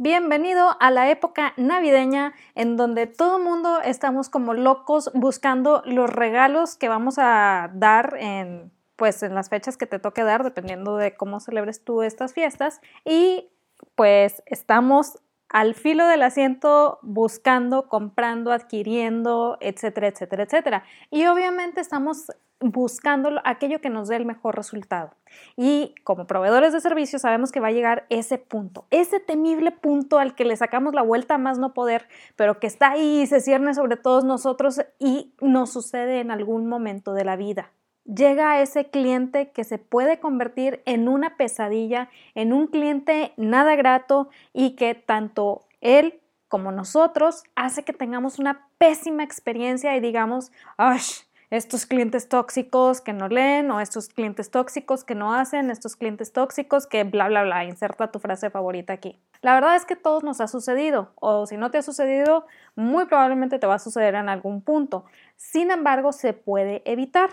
Bienvenido a la época navideña en donde todo el mundo estamos como locos buscando los regalos que vamos a dar en pues en las fechas que te toque dar dependiendo de cómo celebres tú estas fiestas. Y pues estamos al filo del asiento buscando, comprando, adquiriendo, etcétera, etcétera, etcétera. Y obviamente estamos buscando aquello que nos dé el mejor resultado. Y como proveedores de servicios sabemos que va a llegar ese punto, ese temible punto al que le sacamos la vuelta a más no poder, pero que está ahí y se cierne sobre todos nosotros y nos sucede en algún momento de la vida llega a ese cliente que se puede convertir en una pesadilla, en un cliente nada grato y que tanto él como nosotros hace que tengamos una pésima experiencia y digamos, ¡ay! Estos clientes tóxicos que no leen o estos clientes tóxicos que no hacen, estos clientes tóxicos que bla, bla, bla, inserta tu frase favorita aquí. La verdad es que todos nos ha sucedido o si no te ha sucedido, muy probablemente te va a suceder en algún punto. Sin embargo, se puede evitar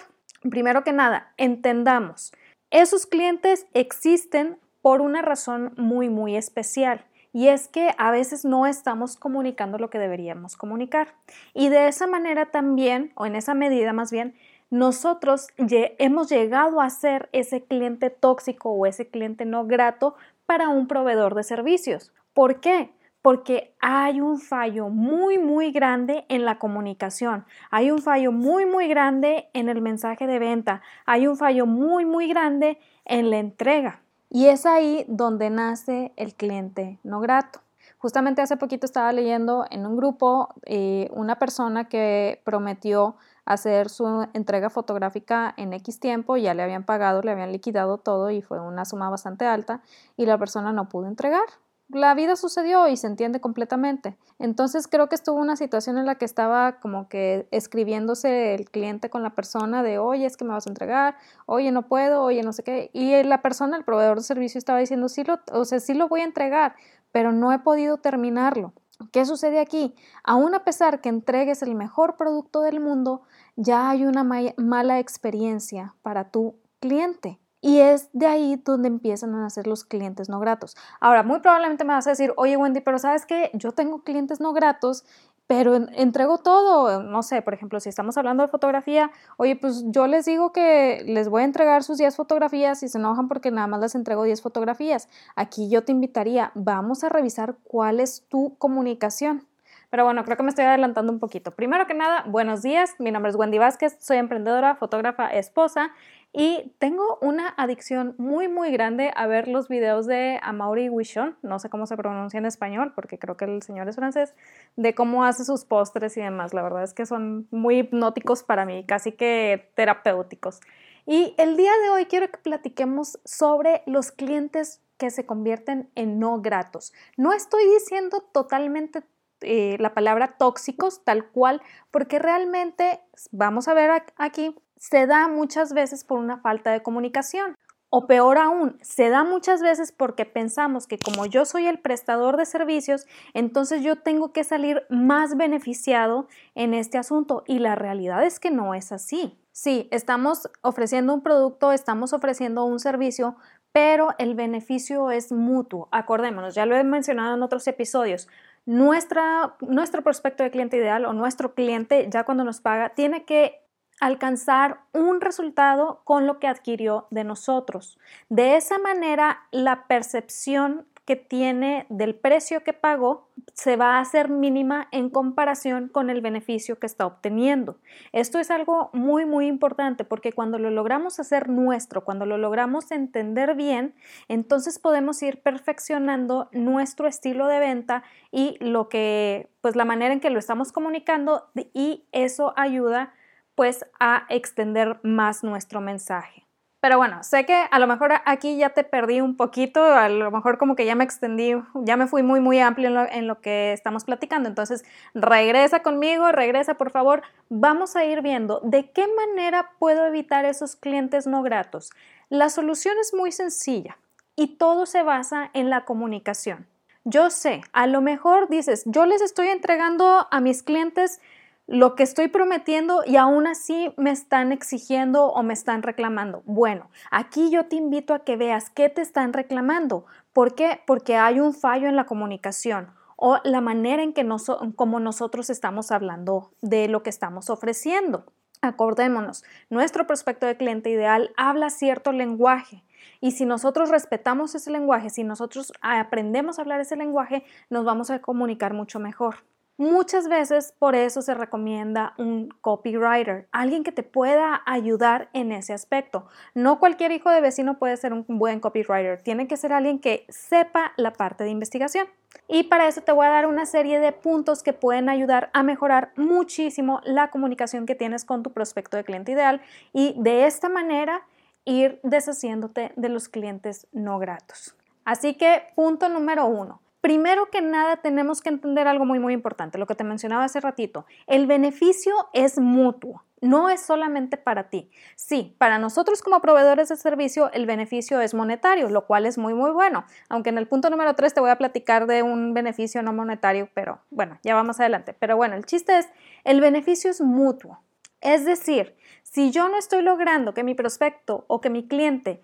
primero que nada, entendamos, esos clientes existen por una razón muy, muy especial. Y es que a veces no estamos comunicando lo que deberíamos comunicar. Y de esa manera también, o en esa medida más bien, nosotros hemos llegado a ser ese cliente tóxico o ese cliente no grato para un proveedor de servicios. ¿Por qué? Porque hay un fallo muy, muy grande en la comunicación, hay un fallo muy, muy grande en el mensaje de venta, hay un fallo muy, muy grande en la entrega. Y es ahí donde nace el cliente no grato. Justamente hace poquito estaba leyendo en un grupo eh, una persona que prometió hacer su entrega fotográfica en X tiempo, ya le habían pagado, le habían liquidado todo y fue una suma bastante alta y la persona no pudo entregar la vida sucedió y se entiende completamente. Entonces creo que estuvo una situación en la que estaba como que escribiéndose el cliente con la persona de, oye, es que me vas a entregar, oye, no puedo, oye, no sé qué. Y la persona, el proveedor de servicio, estaba diciendo, sí lo, o sea, sí lo voy a entregar, pero no he podido terminarlo. ¿Qué sucede aquí? Aún a pesar que entregues el mejor producto del mundo, ya hay una mala experiencia para tu cliente. Y es de ahí donde empiezan a nacer los clientes no gratos. Ahora, muy probablemente me vas a decir, oye Wendy, pero sabes que yo tengo clientes no gratos, pero entrego todo. No sé, por ejemplo, si estamos hablando de fotografía, oye, pues yo les digo que les voy a entregar sus 10 fotografías y se enojan porque nada más les entrego 10 fotografías. Aquí yo te invitaría, vamos a revisar cuál es tu comunicación. Pero bueno, creo que me estoy adelantando un poquito. Primero que nada, buenos días. Mi nombre es Wendy Vázquez, soy emprendedora, fotógrafa, esposa y tengo una adicción muy, muy grande a ver los videos de Amaury Wichon, no sé cómo se pronuncia en español, porque creo que el señor es francés, de cómo hace sus postres y demás. La verdad es que son muy hipnóticos para mí, casi que terapéuticos. Y el día de hoy quiero que platiquemos sobre los clientes que se convierten en no gratos. No estoy diciendo totalmente eh, la palabra tóxicos tal cual, porque realmente, vamos a ver aquí, se da muchas veces por una falta de comunicación. O peor aún, se da muchas veces porque pensamos que como yo soy el prestador de servicios, entonces yo tengo que salir más beneficiado en este asunto. Y la realidad es que no es así. Sí, estamos ofreciendo un producto, estamos ofreciendo un servicio, pero el beneficio es mutuo. Acordémonos, ya lo he mencionado en otros episodios. Nuestra, nuestro prospecto de cliente ideal o nuestro cliente ya cuando nos paga tiene que alcanzar un resultado con lo que adquirió de nosotros. De esa manera, la percepción que tiene del precio que pagó se va a hacer mínima en comparación con el beneficio que está obteniendo. Esto es algo muy muy importante porque cuando lo logramos hacer nuestro, cuando lo logramos entender bien, entonces podemos ir perfeccionando nuestro estilo de venta y lo que pues la manera en que lo estamos comunicando y eso ayuda pues a extender más nuestro mensaje. Pero bueno, sé que a lo mejor aquí ya te perdí un poquito, a lo mejor como que ya me extendí, ya me fui muy, muy amplio en lo, en lo, que estamos platicando. Entonces, regresa conmigo, regresa por favor. Vamos a ir viendo de qué manera puedo evitar esos clientes no gratos. La solución es muy sencilla y todo se basa en la comunicación. Yo sé, a lo mejor dices, yo les estoy entregando a mis clientes lo que estoy prometiendo y aún así me están exigiendo o me están reclamando. Bueno, aquí yo te invito a que veas qué te están reclamando. ¿Por qué? Porque hay un fallo en la comunicación o la manera en que como nosotros estamos hablando de lo que estamos ofreciendo. Acordémonos, nuestro prospecto de cliente ideal habla cierto lenguaje y si nosotros respetamos ese lenguaje, si nosotros aprendemos a hablar ese lenguaje, nos vamos a comunicar mucho mejor. Muchas veces por eso se recomienda un copywriter, alguien que te pueda ayudar en ese aspecto. No cualquier hijo de vecino puede ser un buen copywriter, tiene que ser alguien que sepa la parte de investigación. Y para eso te voy a dar una serie de puntos que pueden ayudar a mejorar muchísimo la comunicación que tienes con tu prospecto de cliente ideal y de esta manera ir deshaciéndote de los clientes no gratos. Así que punto número uno, Primero que nada tenemos que entender algo muy muy importante, lo que te mencionaba hace ratito. El beneficio es mutuo, no es solamente para ti. Sí, para nosotros como proveedores de servicio el beneficio es monetario, lo cual es muy muy bueno. Aunque en el punto número 3 te voy a platicar de un beneficio no monetario, pero bueno, ya vamos adelante. Pero bueno, el chiste es, el beneficio es mutuo. Es decir, si yo no estoy logrando que mi prospecto o que mi cliente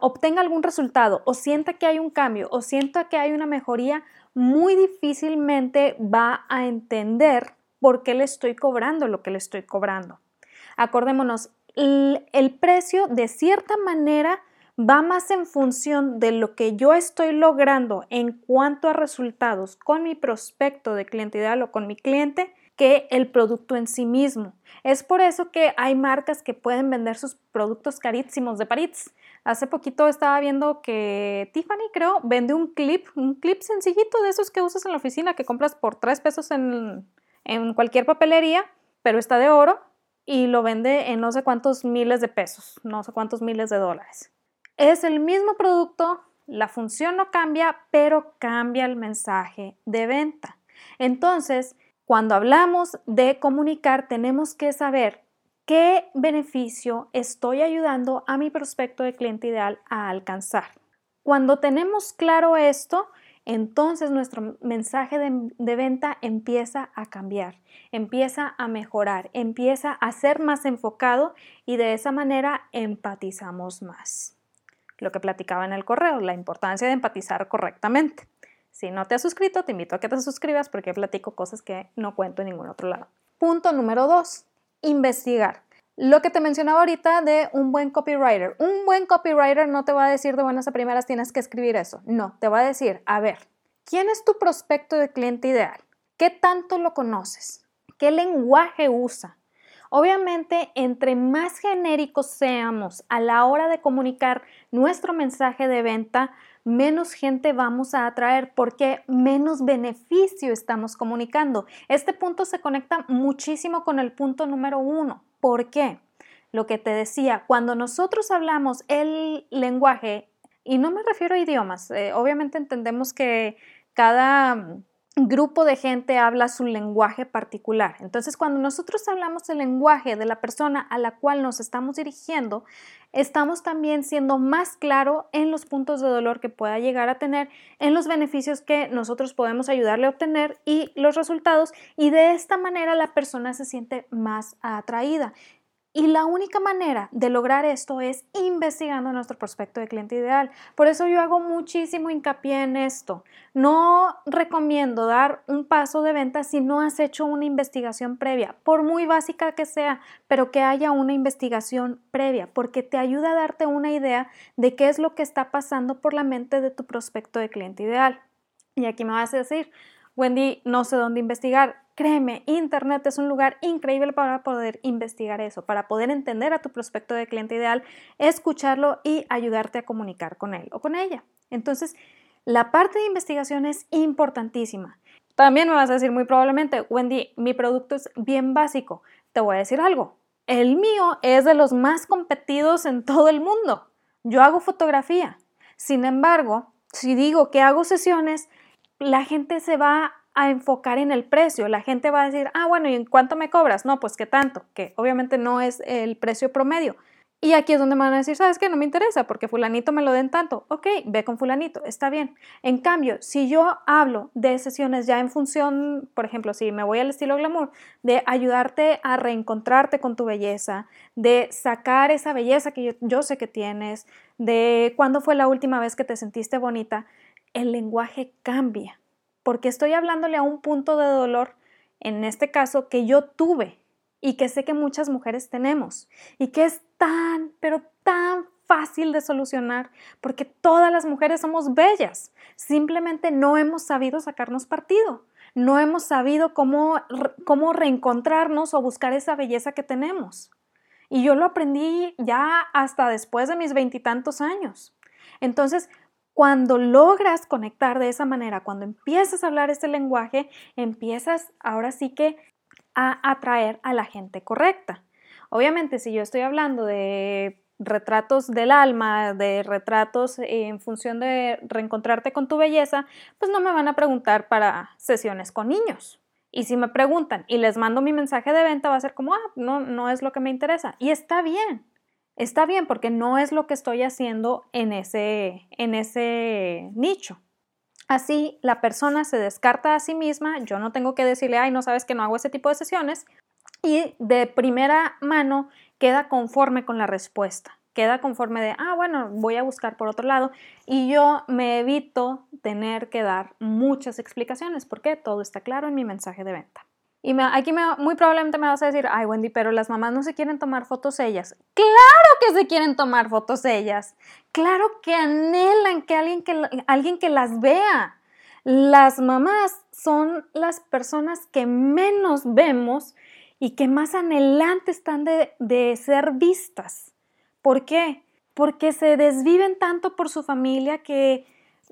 obtenga algún resultado o sienta que hay un cambio o sienta que hay una mejoría, muy difícilmente va a entender por qué le estoy cobrando lo que le estoy cobrando. Acordémonos, el, precio de cierta manera va más en función de lo que yo estoy logrando en cuanto a resultados con mi prospecto de cliente ideal o con mi cliente que el producto en sí mismo. Es por eso que hay marcas que pueden vender sus productos carísimos de París Hace poquito estaba viendo que Tiffany, creo, vende un clip, un clip sencillito de esos que usas en la oficina, que compras por tres pesos en, en cualquier papelería, pero está de oro y lo vende en no sé cuántos miles de pesos, no sé cuántos miles de dólares. Es el mismo producto, la función no cambia, pero cambia el mensaje de venta. Entonces, cuando hablamos de comunicar, tenemos que saber ¿Qué beneficio estoy ayudando a mi prospecto de cliente ideal a alcanzar? Cuando tenemos claro esto, entonces nuestro mensaje de, venta empieza a cambiar, empieza a mejorar, empieza a ser más enfocado y de esa manera empatizamos más. Lo que platicaba en el correo, la importancia de empatizar correctamente. Si no te has suscrito, te invito a que te suscribas porque platico cosas que no cuento en ningún otro lado. Punto número dos investigar. Lo que te mencionaba ahorita de un buen copywriter. Un buen copywriter no te va a decir de buenas a primeras tienes que escribir eso. No, te va a decir, a ver, ¿quién es tu prospecto de cliente ideal? ¿Qué tanto lo conoces? ¿Qué lenguaje usa? Obviamente, entre más genéricos seamos a la hora de comunicar nuestro mensaje de venta, menos gente vamos a atraer porque menos beneficio estamos comunicando. Este punto se conecta muchísimo con el punto número uno. ¿Por qué? Lo que te decía, cuando nosotros hablamos el lenguaje, y no me refiero a idiomas, eh, obviamente entendemos que cada grupo de gente habla su lenguaje particular. Entonces, cuando nosotros hablamos el lenguaje de la persona a la cual nos estamos dirigiendo, estamos también siendo más claro en los puntos de dolor que pueda llegar a tener, en los beneficios que nosotros podemos ayudarle a obtener y los resultados, y de esta manera la persona se siente más atraída. Y la única manera de lograr esto es investigando nuestro prospecto de cliente ideal. Por eso yo hago muchísimo hincapié en esto. No recomiendo dar un paso de venta si no has hecho una investigación previa, por muy básica que sea, pero que haya una investigación previa, porque te ayuda a darte una idea de qué es lo que está pasando por la mente de tu prospecto de cliente ideal. Y aquí me vas a decir, Wendy, no sé dónde investigar. Créeme, Internet es un lugar increíble para poder investigar eso, para poder entender a tu prospecto de cliente ideal, escucharlo y ayudarte a comunicar con él o con ella. Entonces, la parte de investigación es importantísima. También me vas a decir muy probablemente, Wendy, mi producto es bien básico. Te voy a decir algo. El mío es de los más competidos en todo el mundo. Yo hago fotografía. Sin embargo, si digo que hago sesiones, la gente se va a enfocar en el precio. La gente va a decir, ah, bueno, ¿y en cuánto me cobras? No, pues qué tanto, que obviamente no es el precio promedio. Y aquí es donde me van a decir, ¿sabes qué? No me interesa porque fulanito me lo den tanto. Ok, ve con fulanito, está bien. En cambio, si yo hablo de sesiones ya en función, por ejemplo, si me voy al estilo glamour, de ayudarte a reencontrarte con tu belleza, de sacar esa belleza que yo, yo sé que tienes, de cuándo fue la última vez que te sentiste bonita, el lenguaje cambia. Porque estoy hablándole a un punto de dolor, en este caso, que yo tuve y que sé que muchas mujeres tenemos y que es tan, pero tan fácil de solucionar porque todas las mujeres somos bellas. Simplemente no hemos sabido sacarnos partido. No hemos sabido cómo, cómo reencontrarnos o buscar esa belleza que tenemos. Y yo lo aprendí ya hasta después de mis veintitantos años. Entonces, cuando logras conectar de esa manera, cuando empiezas a hablar ese lenguaje, empiezas ahora sí que a atraer a la gente correcta. Obviamente, si yo estoy hablando de retratos del alma, de retratos en función de reencontrarte con tu belleza, pues no me van a preguntar para sesiones con niños. Y si me preguntan y les mando mi mensaje de venta, va a ser como, ah, no, no es lo que me interesa. Y está bien, está bien porque no es lo que estoy haciendo en ese, en ese nicho. Así la persona se descarta a sí misma, yo no tengo que decirle, ay, no sabes que no hago ese tipo de sesiones, y de primera mano queda conforme con la respuesta, queda conforme de, ah, bueno, voy a buscar por otro lado, y yo me evito tener que dar muchas explicaciones porque todo está claro en mi mensaje de venta. Y aquí muy probablemente me vas a decir, ay Wendy, pero las mamás no se quieren tomar fotos ellas. Claro que se quieren tomar fotos ellas. Claro que anhelan que alguien que, alguien que las vea. Las mamás son las personas que menos vemos y que más anhelantes están de, de ser vistas. ¿Por qué? Porque se desviven tanto por su familia que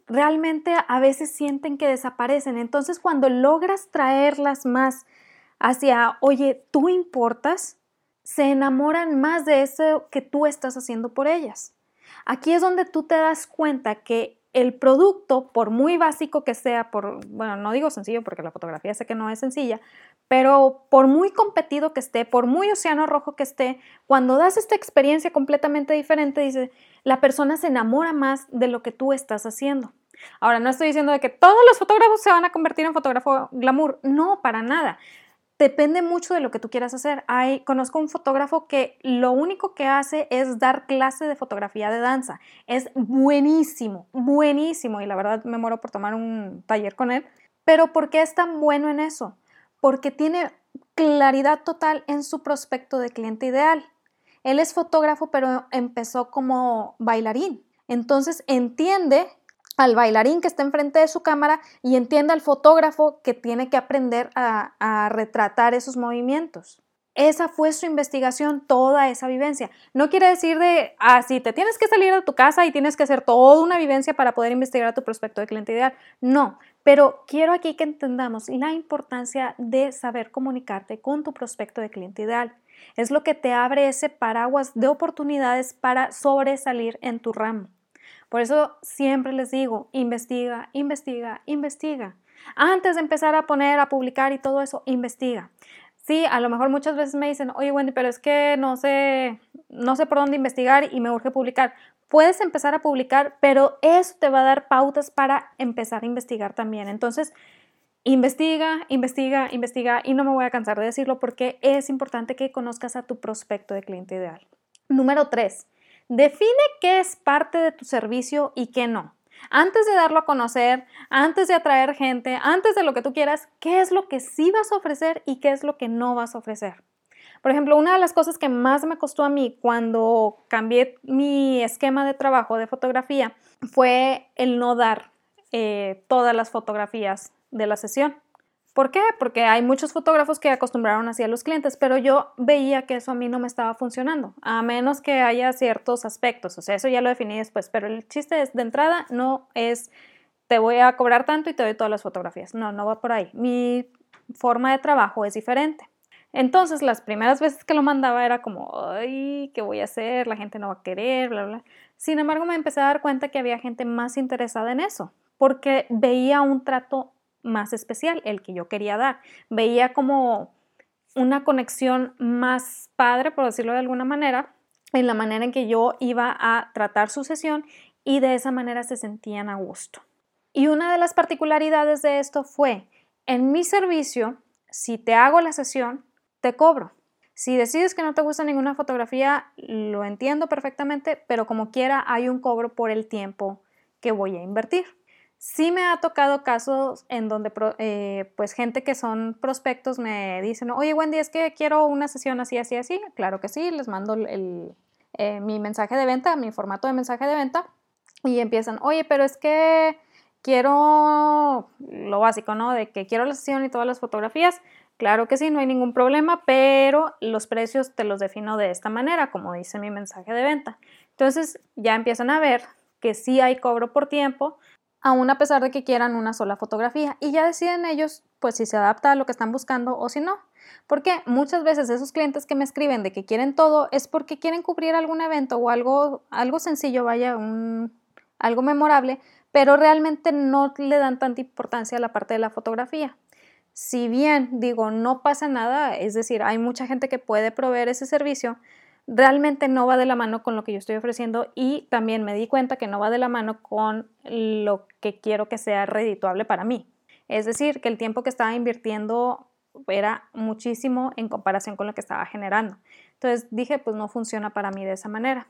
realmente a veces sienten que desaparecen. Entonces, cuando logras traerlas más hacia, oye, tú importas, se enamoran más de eso que tú estás haciendo por ellas. Aquí es donde tú te das cuenta que el producto, por muy básico que sea, por, bueno, no digo sencillo porque la fotografía sé que no es sencilla, pero por muy competido que esté, por muy océano rojo que esté, cuando das esta experiencia completamente diferente, dice, la persona se enamora más de lo que tú estás haciendo. Ahora, no estoy diciendo de que todos los fotógrafos se van a convertir en fotógrafo glamour, no, para nada depende mucho de lo que tú quieras hacer. Hay, conozco un fotógrafo que lo único que hace es dar clase de fotografía de danza. Es buenísimo, buenísimo y la verdad me muero por tomar un taller con él. Pero ¿por qué es tan bueno en eso? Porque tiene claridad total en su prospecto de cliente ideal. Él es fotógrafo, pero empezó como bailarín. Entonces entiende al bailarín que está enfrente de su cámara y entiende al fotógrafo que tiene que aprender a, retratar esos movimientos. Esa fue su investigación, toda esa vivencia. No quiere decir de, así, ah, te tienes que salir de tu casa y tienes que hacer toda una vivencia para poder investigar a tu prospecto de cliente ideal. No, pero quiero aquí que entendamos la importancia de saber comunicarte con tu prospecto de cliente ideal. Es lo que te abre ese paraguas de oportunidades para sobresalir en tu ramo. Por eso siempre les digo, investiga, investiga, investiga. Antes de empezar a poner, a publicar y todo eso, investiga. Sí, a lo mejor muchas veces me dicen, oye Wendy, pero es que no sé, no sé por dónde investigar y me urge publicar. Puedes empezar a publicar, pero eso te va a dar pautas para empezar a investigar también. Entonces, investiga, investiga, investiga y no me voy a cansar de decirlo porque es importante que conozcas a tu prospecto de cliente ideal. Número tres, Define qué es parte de tu servicio y qué no. Antes de darlo a conocer, antes de atraer gente, antes de lo que tú quieras, qué es lo que sí vas a ofrecer y qué es lo que no vas a ofrecer. Por ejemplo, una de las cosas que más me costó a mí cuando cambié mi esquema de trabajo de fotografía fue el no dar eh, todas las fotografías de la sesión. ¿Por qué? Porque hay muchos fotógrafos que acostumbraron así a los clientes, pero yo veía que eso a mí no me estaba funcionando, a menos que haya ciertos aspectos. O sea, eso ya lo definí después, pero el chiste es, de entrada no es te voy a cobrar tanto y te doy todas las fotografías. No, no va por ahí. Mi forma de trabajo es diferente. Entonces, las primeras veces que lo mandaba era como, ay, ¿qué voy a hacer? La gente no va a querer, bla, bla. Sin embargo, me empecé a dar cuenta que había gente más interesada en eso, porque veía un trato más especial, el que yo quería dar. Veía como una conexión más padre, por decirlo de alguna manera, en la manera en que yo iba a tratar su sesión y de esa manera se sentían a gusto. Y una de las particularidades de esto fue, en mi servicio, si te hago la sesión, te cobro. Si decides que no te gusta ninguna fotografía, lo entiendo perfectamente, pero como quiera hay un cobro por el tiempo que voy a invertir. Sí me ha tocado casos en donde eh, pues gente que son prospectos me dicen, oye Wendy, es que quiero una sesión así, así, así. Claro que sí, les mando eh, mi mensaje de venta, mi formato de mensaje de venta y empiezan, oye, pero es que quiero lo básico, ¿no? De que quiero la sesión y todas las fotografías. Claro que sí, no hay ningún problema, pero los precios te los defino de esta manera, como dice mi mensaje de venta. Entonces ya empiezan a ver que sí hay cobro por tiempo, aún a pesar de que quieran una sola fotografía. Y ya deciden ellos, pues si se adapta a lo que están buscando o si no. Porque muchas veces esos clientes que me escriben de que quieren todo es porque quieren cubrir algún evento o algo, algo sencillo, vaya, un, algo memorable, pero realmente no le dan tanta importancia a la parte de la fotografía. Si bien digo, no pasa nada, es decir, hay mucha gente que puede proveer ese servicio, realmente no va de la mano con lo que yo estoy ofreciendo y también me di cuenta que no va de la mano con lo que quiero que sea redituable para mí. Es decir, que el tiempo que estaba invirtiendo era muchísimo en comparación con lo que estaba generando. Entonces dije, pues no funciona para mí de esa manera.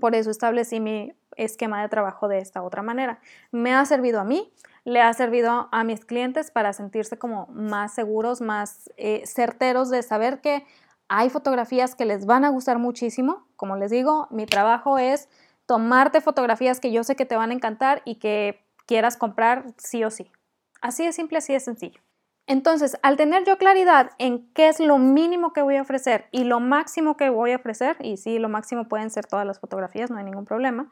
Por eso establecí mi esquema de trabajo de esta otra manera. Me ha servido a mí, le ha servido a mis clientes para sentirse como más seguros, más eh, certeros de saber que hay fotografías que les van a gustar muchísimo. Como les digo, mi trabajo es tomarte fotografías que yo sé que te van a encantar y que quieras comprar sí o sí. Así de simple, así de sencillo. Entonces, al tener yo claridad en qué es lo mínimo que voy a ofrecer y lo máximo que voy a ofrecer, y sí, lo máximo pueden ser todas las fotografías, no hay ningún problema,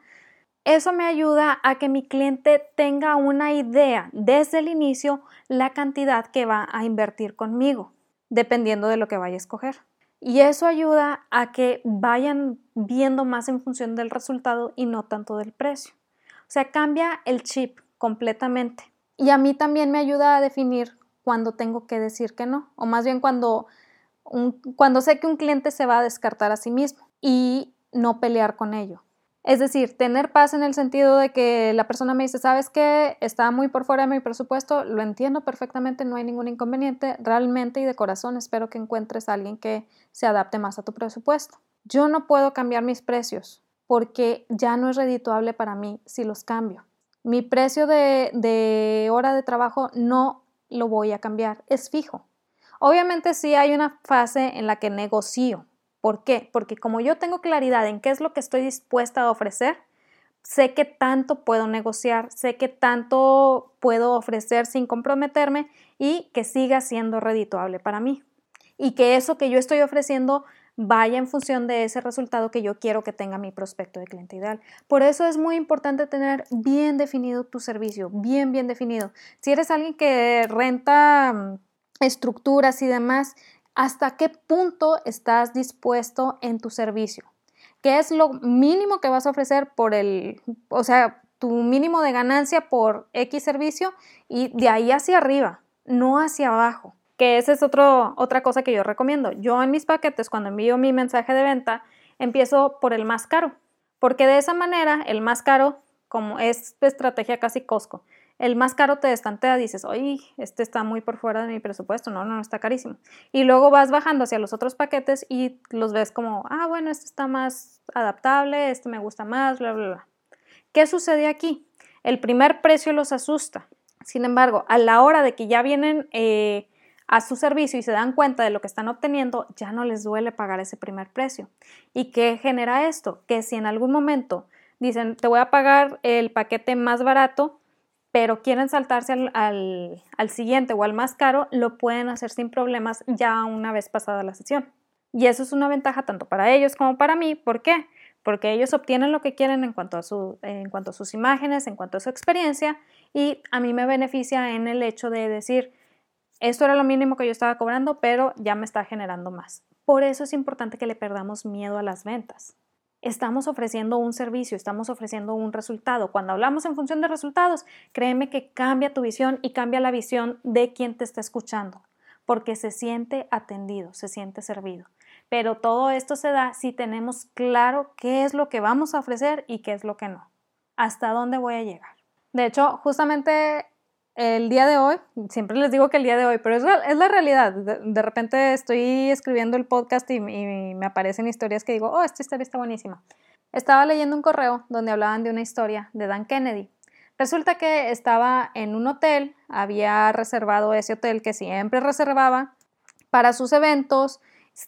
eso me ayuda a que mi cliente tenga una idea desde el inicio la cantidad que va a invertir conmigo, dependiendo de lo que vaya a escoger. Y eso ayuda a que vayan viendo más en función del resultado y no tanto del precio. O sea, cambia el chip completamente. Y a mí también me ayuda a definir cuando tengo que decir que no, o más bien cuando, cuando sé que un cliente se va a descartar a sí mismo y no pelear con ello. Es decir, tener paz en el sentido de que la persona me dice, sabes que está muy por fuera de mi presupuesto, lo entiendo perfectamente, no hay ningún inconveniente, realmente y de corazón espero que encuentres a alguien que se adapte más a tu presupuesto. Yo no puedo cambiar mis precios porque ya no es redituable para mí si los cambio. Mi precio de, de hora de trabajo no lo voy a cambiar, es fijo. Obviamente sí hay una fase en la que negocio, ¿Por qué? Porque como yo tengo claridad en qué es lo que estoy dispuesta a ofrecer, sé qué tanto puedo negociar, sé qué tanto puedo ofrecer sin comprometerme y que siga siendo redituable para mí. Y que eso que yo estoy ofreciendo vaya en función de ese resultado que yo quiero que tenga mi prospecto de cliente ideal. Por eso es muy importante tener bien definido tu servicio, bien, bien definido. Si eres alguien que renta mm, estructuras y demás, hasta qué punto estás dispuesto en tu servicio. ¿Qué es lo mínimo que vas a ofrecer por el, o sea, tu mínimo de ganancia por X servicio y de ahí hacia arriba, no hacia abajo? Que esa es otro, otra cosa que yo recomiendo. Yo en mis paquetes, cuando envío mi mensaje de venta, empiezo por el más caro, porque de esa manera el más caro, como es estrategia casi Costco, el más caro te destantea, dices, oye, este está muy por fuera de mi presupuesto, no, no, está carísimo. Y luego vas bajando hacia los otros paquetes y los ves como, ah, bueno, este está más adaptable, este me gusta más, bla, bla, bla. ¿Qué sucede aquí? El primer precio los asusta. Sin embargo, a la hora de que ya vienen eh, a su servicio y se dan cuenta de lo que están obteniendo, ya no les duele pagar ese primer precio. ¿Y qué genera esto? Que si en algún momento dicen, te voy a pagar el paquete más barato, pero quieren saltarse al, siguiente o al más caro, lo pueden hacer sin problemas ya una vez pasada la sesión. Y eso es una ventaja tanto para ellos como para mí. ¿Por qué? Porque ellos obtienen lo que quieren en cuanto, a su, en cuanto a sus imágenes, en cuanto a su experiencia, y a mí me beneficia en el hecho de decir, esto era lo mínimo que yo estaba cobrando, pero ya me está generando más. Por eso es importante que le perdamos miedo a las ventas estamos ofreciendo un servicio, estamos ofreciendo un resultado. Cuando hablamos en función de resultados, créeme que cambia tu visión y cambia la visión de quien te está escuchando, porque se siente atendido, se siente servido. Pero todo esto se da si tenemos claro qué es lo que vamos a ofrecer y qué es lo que no. Hasta dónde voy a llegar. De hecho, justamente el día de hoy, siempre les digo que el día de hoy, pero es, es la realidad. De, repente estoy escribiendo el podcast y, me aparecen historias que digo, oh, esta historia está buenísima. Estaba leyendo un correo donde hablaban de una historia de Dan Kennedy. Resulta que estaba en un hotel, había reservado ese hotel que siempre reservaba para sus eventos,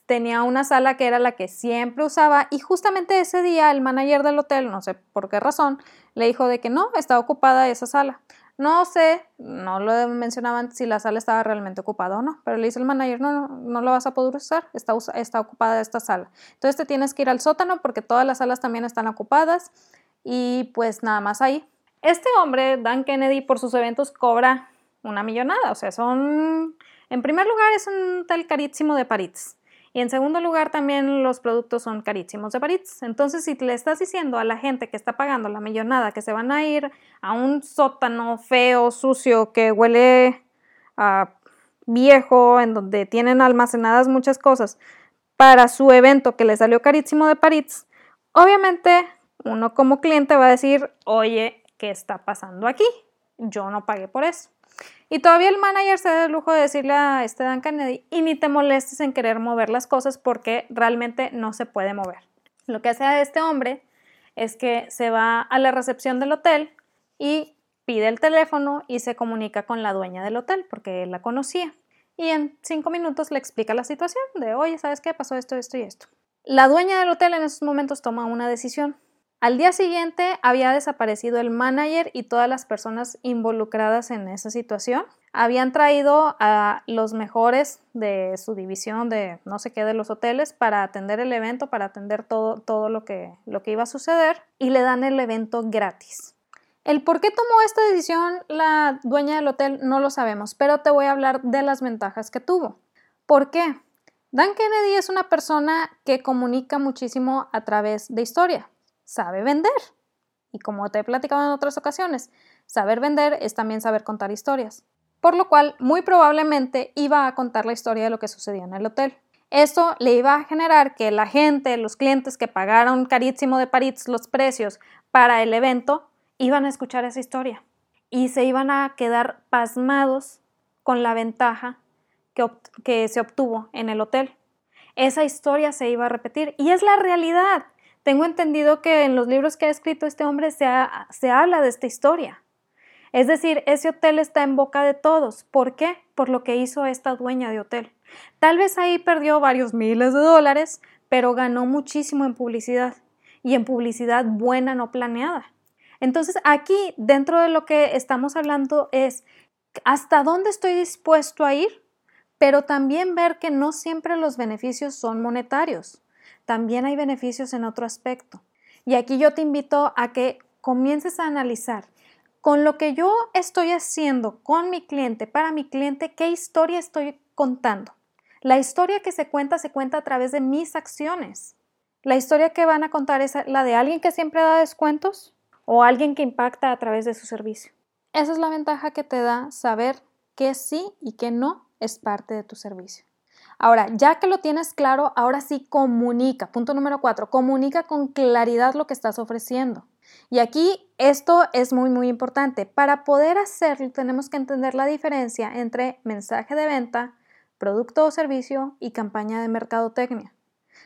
tenía una sala que era la que siempre usaba y justamente ese día el manager del hotel, no sé por qué razón, le dijo de que no, estaba ocupada esa sala. No sé, no lo mencionaban si la sala estaba realmente ocupada o no, pero le dice el manager, no, no, no lo vas a poder usar, está, está ocupada esta sala. Entonces te tienes que ir al sótano porque todas las salas también están ocupadas y pues nada más ahí. Este hombre, Dan Kennedy, por sus eventos cobra una millonada, o sea, son, en primer lugar es un tal carísimo de París. Y en segundo lugar, también los productos son carísimos de París. Entonces, si le estás diciendo a la gente que está pagando la millonada que se van a ir a un sótano feo, sucio, que huele a viejo, en donde tienen almacenadas muchas cosas, para su evento que le salió carísimo de París, obviamente uno como cliente va a decir, oye, ¿qué está pasando aquí? Yo no pagué por eso. Y todavía el manager se da el lujo de decirle a este Dan Kennedy, y ni te molestes en querer mover las cosas porque realmente no se puede mover. Lo que hace este hombre es que se va a la recepción del hotel y pide el teléfono y se comunica con la dueña del hotel porque él la conocía. Y en cinco minutos le explica la situación de, oye, ¿sabes qué? Pasó esto, esto y esto. La dueña del hotel en esos momentos toma una decisión. Al día siguiente había desaparecido el manager y todas las personas involucradas en esa situación. Habían traído a los mejores de su división de no sé qué de los hoteles para atender el evento, para atender todo, todo lo, que, lo que iba a suceder y le dan el evento gratis. El por qué tomó esta decisión la dueña del hotel no lo sabemos, pero te voy a hablar de las ventajas que tuvo. ¿Por qué? Dan Kennedy es una persona que comunica muchísimo a través de historia sabe vender. Y como te he platicado en otras ocasiones, saber vender es también saber contar historias. Por lo cual, muy probablemente iba a contar la historia de lo que sucedió en el hotel. Esto le iba a generar que la gente, los clientes que pagaron carísimo de París los precios para el evento, iban a escuchar esa historia y se iban a quedar pasmados con la ventaja que, que se obtuvo en el hotel. Esa historia se iba a repetir y es la realidad. Tengo entendido que en los libros que ha escrito este hombre se, se habla de esta historia. Es decir, ese hotel está en boca de todos. ¿Por qué? Por lo que hizo esta dueña de hotel. Tal vez ahí perdió varios miles de dólares, pero ganó muchísimo en publicidad y en publicidad buena, no planeada. Entonces, aquí, dentro de lo que estamos hablando es hasta dónde estoy dispuesto a ir, pero también ver que no siempre los beneficios son monetarios también hay beneficios en otro aspecto. Y aquí yo te invito a que comiences a analizar con lo que yo estoy haciendo con mi cliente, para mi cliente, qué historia estoy contando. La historia que se cuenta se cuenta a través de mis acciones. La historia que van a contar es la de alguien que siempre da descuentos o alguien que impacta a través de su servicio. Esa es la ventaja que te da saber que sí y que no es parte de tu servicio. Ahora, ya que lo tienes claro, ahora sí comunica. Punto número cuatro, comunica con claridad lo que estás ofreciendo. Y aquí esto es muy, muy importante. Para poder hacerlo, tenemos que entender la diferencia entre mensaje de venta, producto o servicio y campaña de mercadotecnia.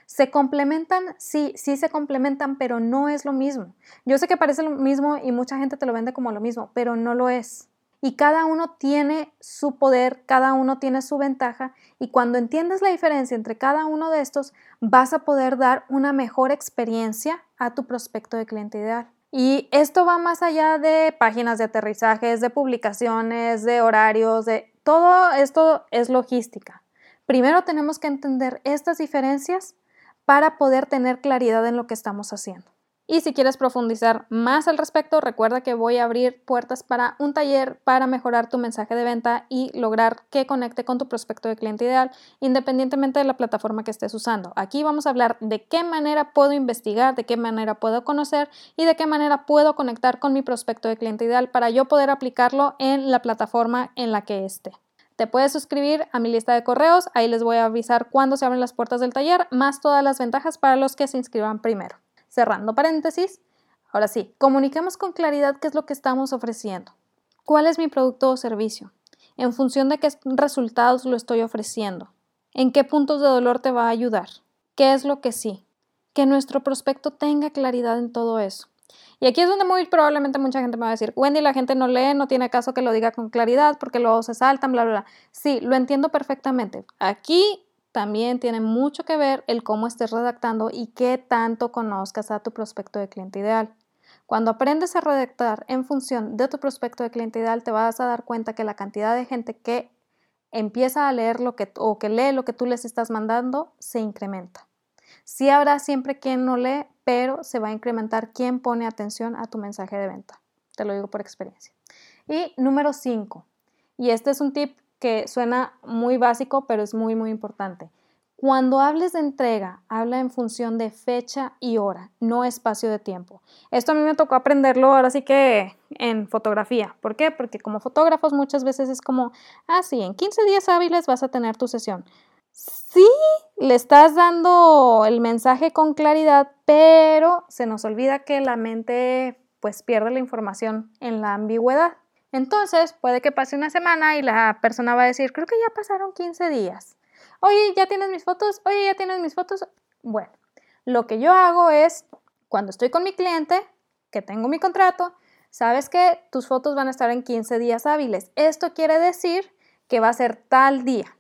¿Se complementan? Sí, sí se complementan, pero no es lo mismo. Yo sé que parece lo mismo y mucha gente te lo vende como lo mismo, pero no lo es y cada uno tiene su poder, cada uno tiene su ventaja y cuando entiendes la diferencia entre cada uno de estos vas a poder dar una mejor experiencia a tu prospecto de cliente ideal. Y esto va más allá de páginas de aterrizajes, de publicaciones, de horarios, de todo esto es logística. Primero tenemos que entender estas diferencias para poder tener claridad en lo que estamos haciendo. Y si quieres profundizar más al respecto, recuerda que voy a abrir puertas para un taller para mejorar tu mensaje de venta y lograr que conecte con tu prospecto de cliente ideal, independientemente de la plataforma que estés usando. Aquí vamos a hablar de qué manera puedo investigar, de qué manera puedo conocer y de qué manera puedo conectar con mi prospecto de cliente ideal para yo poder aplicarlo en la plataforma en la que esté. Te puedes suscribir a mi lista de correos, ahí les voy a avisar cuándo se abren las puertas del taller, más todas las ventajas para los que se inscriban primero. Cerrando paréntesis, ahora sí, comuniquemos con claridad qué es lo que estamos ofreciendo. ¿Cuál es mi producto o servicio? ¿En función de qué resultados lo estoy ofreciendo? ¿En qué puntos de dolor te va a ayudar? ¿Qué es lo que sí? Que nuestro prospecto tenga claridad en todo eso. Y aquí es donde muy probablemente mucha gente me va a decir, Wendy, la gente no lee, no tiene caso que lo diga con claridad porque luego se saltan, bla, bla, bla. Sí, lo entiendo perfectamente. Aquí también tiene mucho que ver el cómo estés redactando y qué tanto conozcas a tu prospecto de cliente ideal. Cuando aprendes a redactar en función de tu prospecto de cliente ideal, te vas a dar cuenta que la cantidad de gente que empieza a leer lo que o que lee lo que tú les estás mandando se incrementa. Sí habrá siempre quien no lee, pero se va a incrementar quien pone atención a tu mensaje de venta. Te lo digo por experiencia. Y número 5. Y este es un tip que suena muy básico, pero es muy, muy importante. Cuando hables de entrega, habla en función de fecha y hora, no espacio de tiempo. Esto a mí me tocó aprenderlo ahora sí que en fotografía. ¿Por qué? Porque como fotógrafos muchas veces es como, ah, sí, en 15 días hábiles vas a tener tu sesión. Sí, le estás dando el mensaje con claridad, pero se nos olvida que la mente pues pierde la información en la ambigüedad. Entonces puede que pase una semana y la persona va a decir, creo que ya pasaron 15 días. Oye, ¿ya tienes mis fotos? Oye, ¿ya tienes mis fotos? Bueno, lo que yo hago es, cuando estoy con mi cliente, que tengo mi contrato, sabes que tus fotos van a estar en 15 días hábiles. Esto quiere decir que va a ser tal día.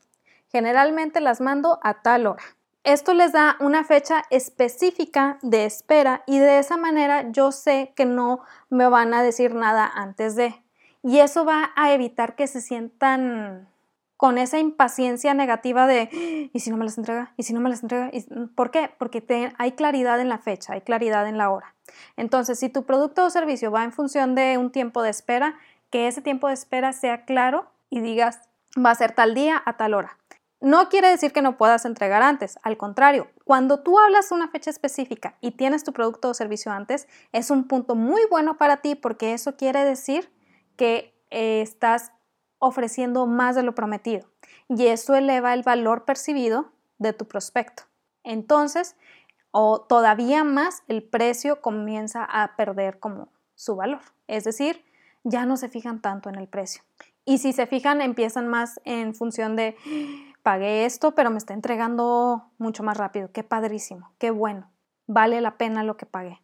Generalmente las mando a tal hora. Esto les da una fecha específica de espera y de esa manera yo sé que no me van a decir nada antes de. Y eso va a evitar que se sientan con esa impaciencia negativa de, ¿y si no me las entrega? ¿Y si no me las entrega? ¿Por qué? Porque hay claridad en la fecha, hay claridad en la hora. Entonces, si tu producto o servicio va en función de un tiempo de espera, que ese tiempo de espera sea claro y digas, va a ser tal día a tal hora. No quiere decir que no puedas entregar antes, al contrario, cuando tú hablas una fecha específica y tienes tu producto o servicio antes, es un punto muy bueno para ti porque eso quiere decir que eh, estás ofreciendo más de lo prometido y eso eleva el valor percibido de tu prospecto. Entonces, o todavía más, el precio comienza a perder como su valor. Es decir, ya no se fijan tanto en el precio. Y si se fijan, empiezan más en función de pagué esto, pero me está entregando mucho más rápido. Qué padrísimo, qué bueno. Vale la pena lo que pagué.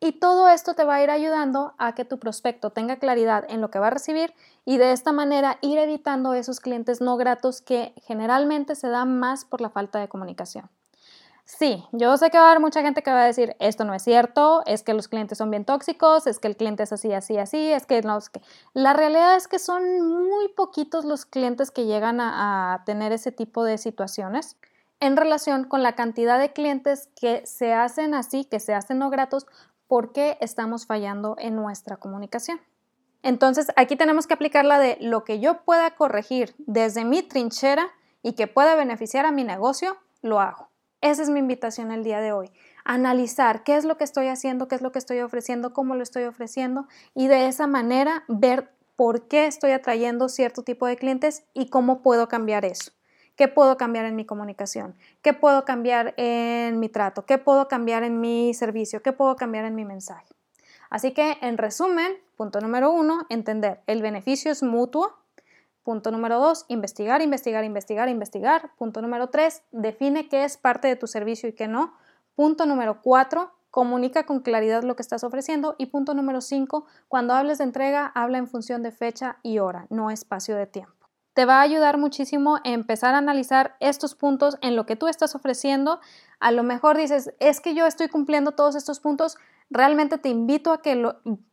Y todo esto te va a ir ayudando a que tu prospecto tenga claridad en lo que va a recibir y de esta manera ir evitando esos clientes no gratos que generalmente se dan más por la falta de comunicación. Sí, yo sé que va a haber mucha gente que va a decir, esto no es cierto, es que los clientes son bien tóxicos, es que el cliente es así, así, así, es que no, es que... La realidad es que son muy poquitos los clientes que llegan a, a tener ese tipo de situaciones en relación con la cantidad de clientes que se hacen así, que se hacen no gratos, porque estamos fallando en nuestra comunicación. Entonces, aquí tenemos que aplicar la de lo que yo pueda corregir desde mi trinchera y que pueda beneficiar a mi negocio, lo hago. Esa es mi invitación el día de hoy. Analizar qué es lo que estoy haciendo, qué es lo que estoy ofreciendo, cómo lo estoy ofreciendo y de esa manera ver por qué estoy atrayendo cierto tipo de clientes y cómo puedo cambiar eso. ¿Qué puedo cambiar en mi comunicación? ¿Qué puedo cambiar en mi trato? ¿Qué puedo cambiar en mi servicio? ¿Qué puedo cambiar en mi mensaje? Así que, en resumen, punto número uno, entender, el beneficio es mutuo, Punto número dos, investigar, investigar, investigar, investigar. Punto número tres, define qué es parte de tu servicio y qué no. Punto número cuatro, comunica con claridad lo que estás ofreciendo. Y punto número cinco, cuando hables de entrega, habla en función de fecha y hora, no espacio de tiempo. Te va a ayudar muchísimo a empezar a analizar estos puntos en lo que tú estás ofreciendo. A lo mejor dices, es que yo estoy cumpliendo todos estos puntos. Realmente te invito a que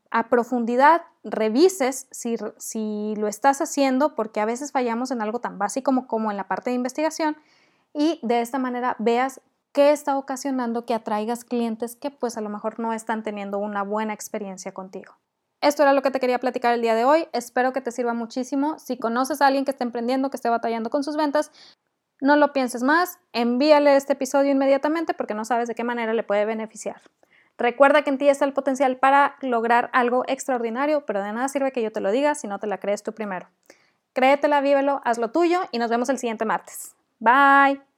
a profundidad revises si, si, lo estás haciendo, porque a veces fallamos en algo tan básico como, como en la parte de investigación, y de esta manera veas qué está ocasionando que atraigas clientes que pues a lo mejor no están teniendo una buena experiencia contigo. Esto era lo que te quería platicar el día de hoy. Espero que te sirva muchísimo. Si conoces a alguien que esté emprendiendo, que esté batallando con sus ventas, no lo pienses más, envíale este episodio inmediatamente porque no sabes de qué manera le puede beneficiar. Recuerda que en ti está el potencial para lograr algo extraordinario, pero de nada sirve que yo te lo diga si no te la crees tú primero. Créetela, vívelo, haz lo tuyo y nos vemos el siguiente martes. Bye.